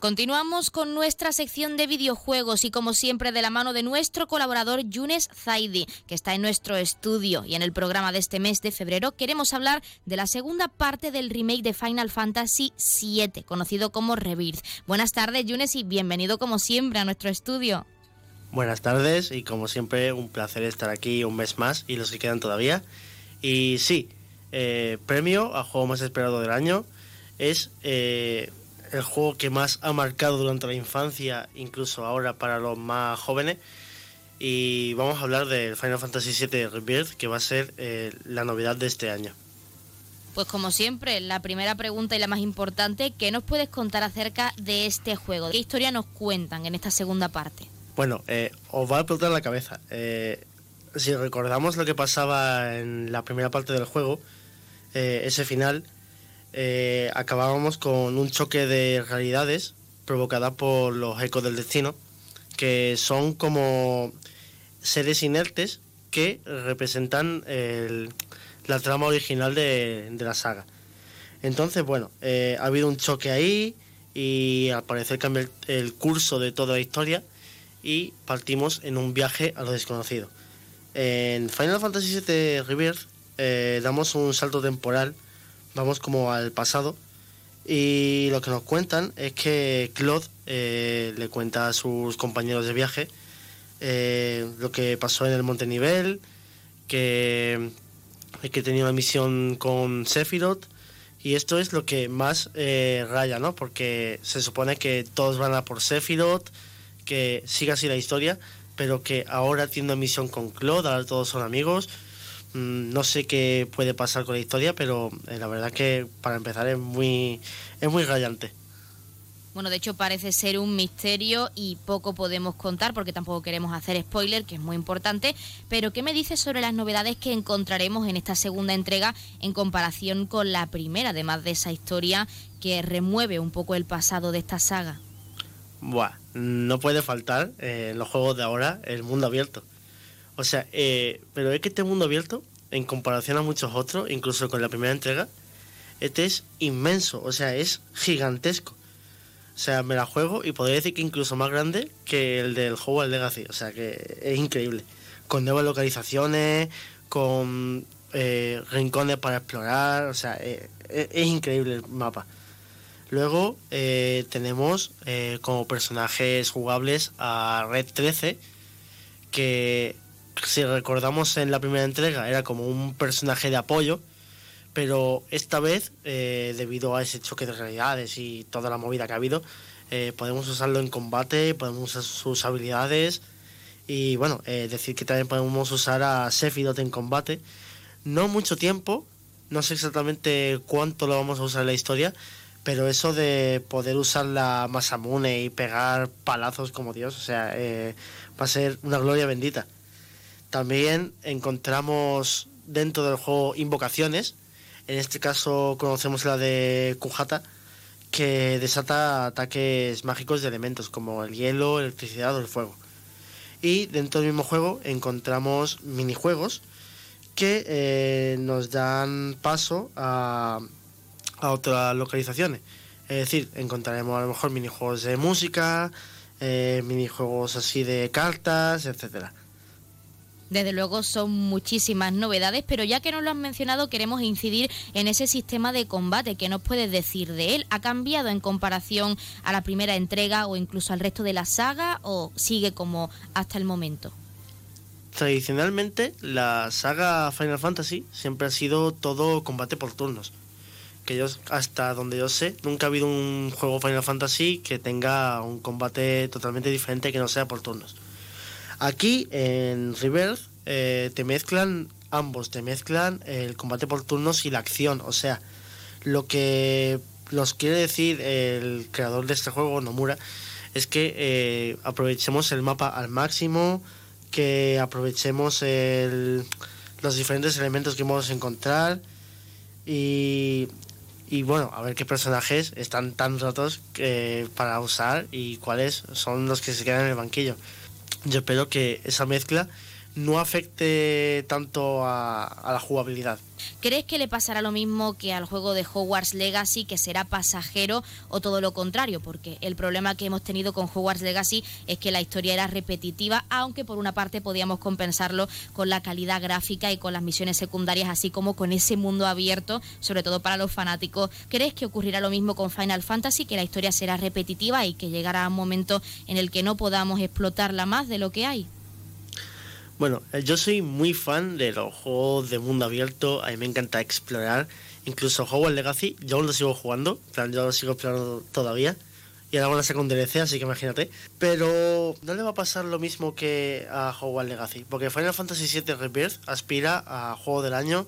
Continuamos con nuestra sección de videojuegos y como siempre de la mano de nuestro colaborador Yunes Zaidi, que está en nuestro estudio y en el programa de este mes de febrero queremos hablar de la segunda parte del remake de Final Fantasy VII, conocido como Rebirth. Buenas tardes Yunes y bienvenido como siempre a nuestro estudio. Buenas tardes y como siempre un placer estar aquí un mes más y los que quedan todavía. Y sí, eh, premio a juego más esperado del año es... Eh, el juego que más ha marcado durante la infancia, incluso ahora para los más jóvenes. Y vamos a hablar del Final Fantasy VII Rebirth, que va a ser eh, la novedad de este año. Pues como siempre, la primera pregunta y la más importante, ¿qué nos puedes contar acerca de este juego? ¿Qué historia nos cuentan en esta segunda parte? Bueno, eh, os va a explotar la cabeza. Eh, si recordamos lo que pasaba en la primera parte del juego, ese final, eh, acabábamos con un choque de realidades provocada por los ecos del destino, que son como seres inertes que representan la trama original de, la saga. Entonces, bueno, eh, ha habido un choque ahí y al parecer cambia el, curso de toda la historia y partimos en un viaje a lo desconocido. En Final Fantasy VII Rebirth eh, damos un salto temporal vamos como al pasado. Y lo que nos cuentan es que Claude eh, le cuenta a sus compañeros de viaje eh, lo que pasó en el Monte Nivel, que, que tenía una misión con Sephiroth. Y esto es lo que más eh, raya, ¿no? Porque se supone que todos van a por Sephiroth, que siga así la historia, pero que ahora tiene una misión con Claude, ahora todos son amigos no sé qué puede pasar con la historia, pero eh, la verdad que para empezar es muy, es muy rayante. Bueno, de hecho parece ser un misterio y poco podemos contar porque tampoco queremos hacer spoiler, que es muy importante. Pero ¿qué me dices sobre las novedades que encontraremos en esta segunda entrega en comparación con la primera, además de esa historia que remueve un poco el pasado de esta saga? Buah, no puede faltar eh, en los juegos de ahora el mundo abierto. O sea, eh, pero es que este mundo abierto, en comparación a muchos otros, incluso con la primera entrega, este es inmenso, o sea, es gigantesco. O sea, me la juego y podría decir que incluso más grande que el del Hogwarts Legacy. O sea, que es increíble. Con nuevas localizaciones, con eh, rincones para explorar. O sea, eh, es increíble el mapa. Luego tenemos como personajes jugables a Red 13, que si recordamos en la primera entrega, era como un personaje de apoyo, pero esta vez, eh, debido a ese choque de realidades y toda la movida que ha habido, eh, podemos usarlo en combate, podemos usar sus habilidades y bueno, eh, decir que también podemos usar a Sephiroth en combate. No mucho tiempo, no sé exactamente cuánto lo vamos a usar en la historia, pero eso de poder usar la Masamune y pegar palazos como Dios, o sea, va a ser una gloria bendita. También encontramos dentro del juego invocaciones. En este caso conocemos la de Kujata, que desata ataques mágicos de elementos como el hielo, electricidad o el fuego. Y dentro del mismo juego encontramos minijuegos que eh, nos dan paso a, otras localizaciones. Es decir, encontraremos a lo mejor minijuegos de música, eh, minijuegos así de cartas, etcétera. Desde luego son muchísimas novedades, pero ya que nos lo han mencionado, queremos incidir en ese sistema de combate. ¿Qué nos puedes decir de él? ¿Ha cambiado en comparación a la primera entrega o incluso al resto de la saga o sigue como hasta el momento? Tradicionalmente, la saga Final Fantasy siempre ha sido todo combate por turnos. Que yo, hasta donde yo sé, nunca ha habido un juego Final Fantasy que tenga un combate totalmente diferente que no sea por turnos. Aquí en Rebirth eh, te mezclan ambos, te mezclan el combate por turnos y la acción. O sea, lo que nos quiere decir el creador de este juego, Nomura, es que eh, aprovechemos el mapa al máximo, que aprovechemos los diferentes elementos que vamos a encontrar y, y bueno, a ver qué personajes están tan rotos eh, para usar y cuáles son los que se quedan en el banquillo yo espero que esa mezcla no afecte tanto a, la jugabilidad. ¿Crees que le pasará lo mismo que al juego de Hogwarts Legacy, que será pasajero o todo lo contrario? Porque el problema que hemos tenido con Hogwarts Legacy es que la historia era repetitiva, aunque por una parte podíamos compensarlo con la calidad gráfica y con las misiones secundarias, así como con ese mundo abierto, sobre todo para los fanáticos. ¿Crees que ocurrirá lo mismo con Final Fantasy, que la historia será repetitiva y que llegará un momento en el que no podamos explotarla más de lo que hay? Bueno, eh, yo soy muy fan de los juegos de mundo abierto, a mí me encanta explorar, incluso Hogwarts Legacy, yo aún lo sigo jugando, plan, yo lo sigo explorando todavía, y ahora van a sacar un así que imagínate, pero no le va a pasar lo mismo que a Hogwarts Legacy, porque Final Fantasy VII Rebirth aspira a Juego del Año,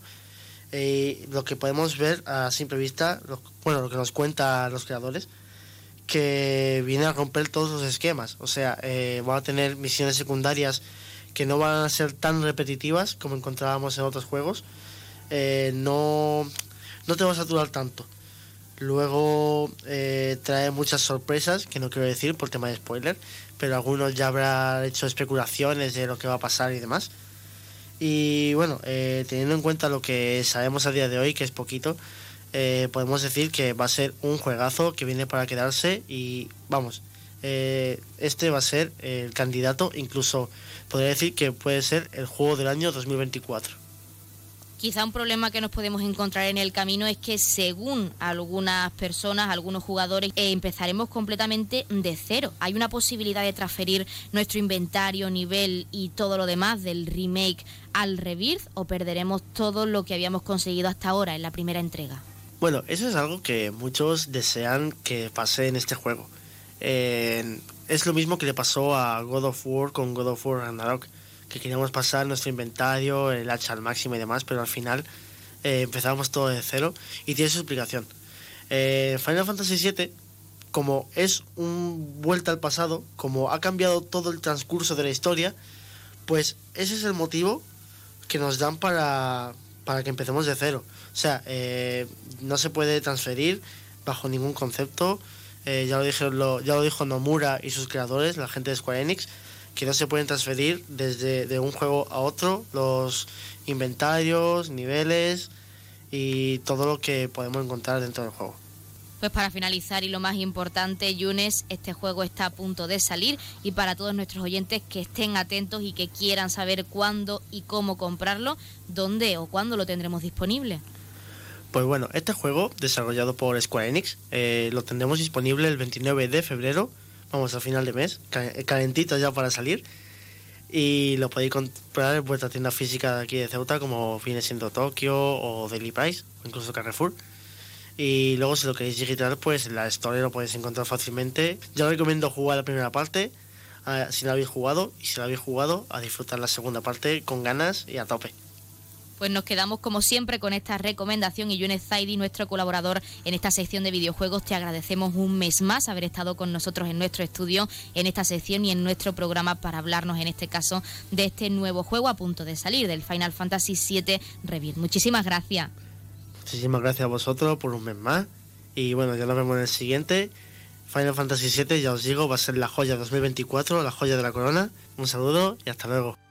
y eh, lo que podemos ver a simple vista, bueno, lo que nos cuentan los creadores, que viene a romper todos los esquemas, o sea, eh, van a tener misiones secundarias, que no van a ser tan repetitivas como encontrábamos en otros juegos. Eh, no, no te vas a saturar tanto. Luego eh, trae muchas sorpresas, que no quiero decir por tema de spoiler, pero algunos ya habrán hecho especulaciones de lo que va a pasar y demás. Y bueno, eh, teniendo en cuenta lo que sabemos a día de hoy, que es poquito, podemos decir que va a ser un juegazo que viene para quedarse y vamos, este va a ser el candidato, incluso podría decir que puede ser el juego del año 2024. Quizá un problema que nos podemos encontrar en el camino es que según algunas personas, algunos jugadores, eh, empezaremos completamente de cero. Hay una posibilidad de transferir nuestro inventario, nivel y todo lo demás del remake al Rebirth o perderemos todo lo que habíamos conseguido hasta ahora en la primera entrega. Bueno, eso es algo que muchos desean que pase en este juego. Es lo mismo que le pasó a God of War con God of War Ragnarok, que queríamos pasar nuestro inventario, el hacha al máximo y demás, pero al final eh, empezábamos todo de cero y tiene su explicación. Eh, Final Fantasy VII, como es un vuelta al pasado, como ha cambiado todo el transcurso de la historia, pues ese es el motivo que nos dan para, para que empecemos de cero. O sea, eh, no se puede transferir bajo ningún concepto eh, ya, lo dijo, ya lo dijo Nomura y sus creadores, la gente de Square Enix, que no se pueden transferir desde de un juego a otro los inventarios, niveles y todo lo que podemos encontrar dentro del juego. Pues para finalizar y lo más importante, Yunes, este juego está a punto de salir y para todos nuestros oyentes que estén atentos y que quieran saber cuándo y cómo comprarlo, dónde o cuándo lo tendremos disponible. Pues bueno, este juego, desarrollado por Square Enix, eh, lo tendremos disponible el 29 de febrero, vamos a final de mes, calentito ya para salir. Y lo podéis comprar en vuestra tienda física de aquí de Ceuta, como viene siendo Tokio o Daily Price, o incluso Carrefour. Y luego, si lo queréis digital, pues en la Store lo podéis encontrar fácilmente. Yo recomiendo jugar la primera parte, si la habéis jugado, y si la habéis jugado, a disfrutar la segunda parte con ganas y a tope pues nos quedamos como siempre con esta recomendación y Yunes Zaidi, nuestro colaborador en esta sección de videojuegos, te agradecemos un mes más haber estado con nosotros en nuestro estudio, en esta sección y en nuestro programa para hablarnos en este caso de este nuevo juego a punto de salir, del Final Fantasy VII Rebirth. Muchísimas gracias. Muchísimas gracias a vosotros por un mes más y bueno, ya nos vemos en el siguiente. Final Fantasy VII, ya os digo, va a ser la joya 2024, la joya de la corona. Un saludo y hasta luego.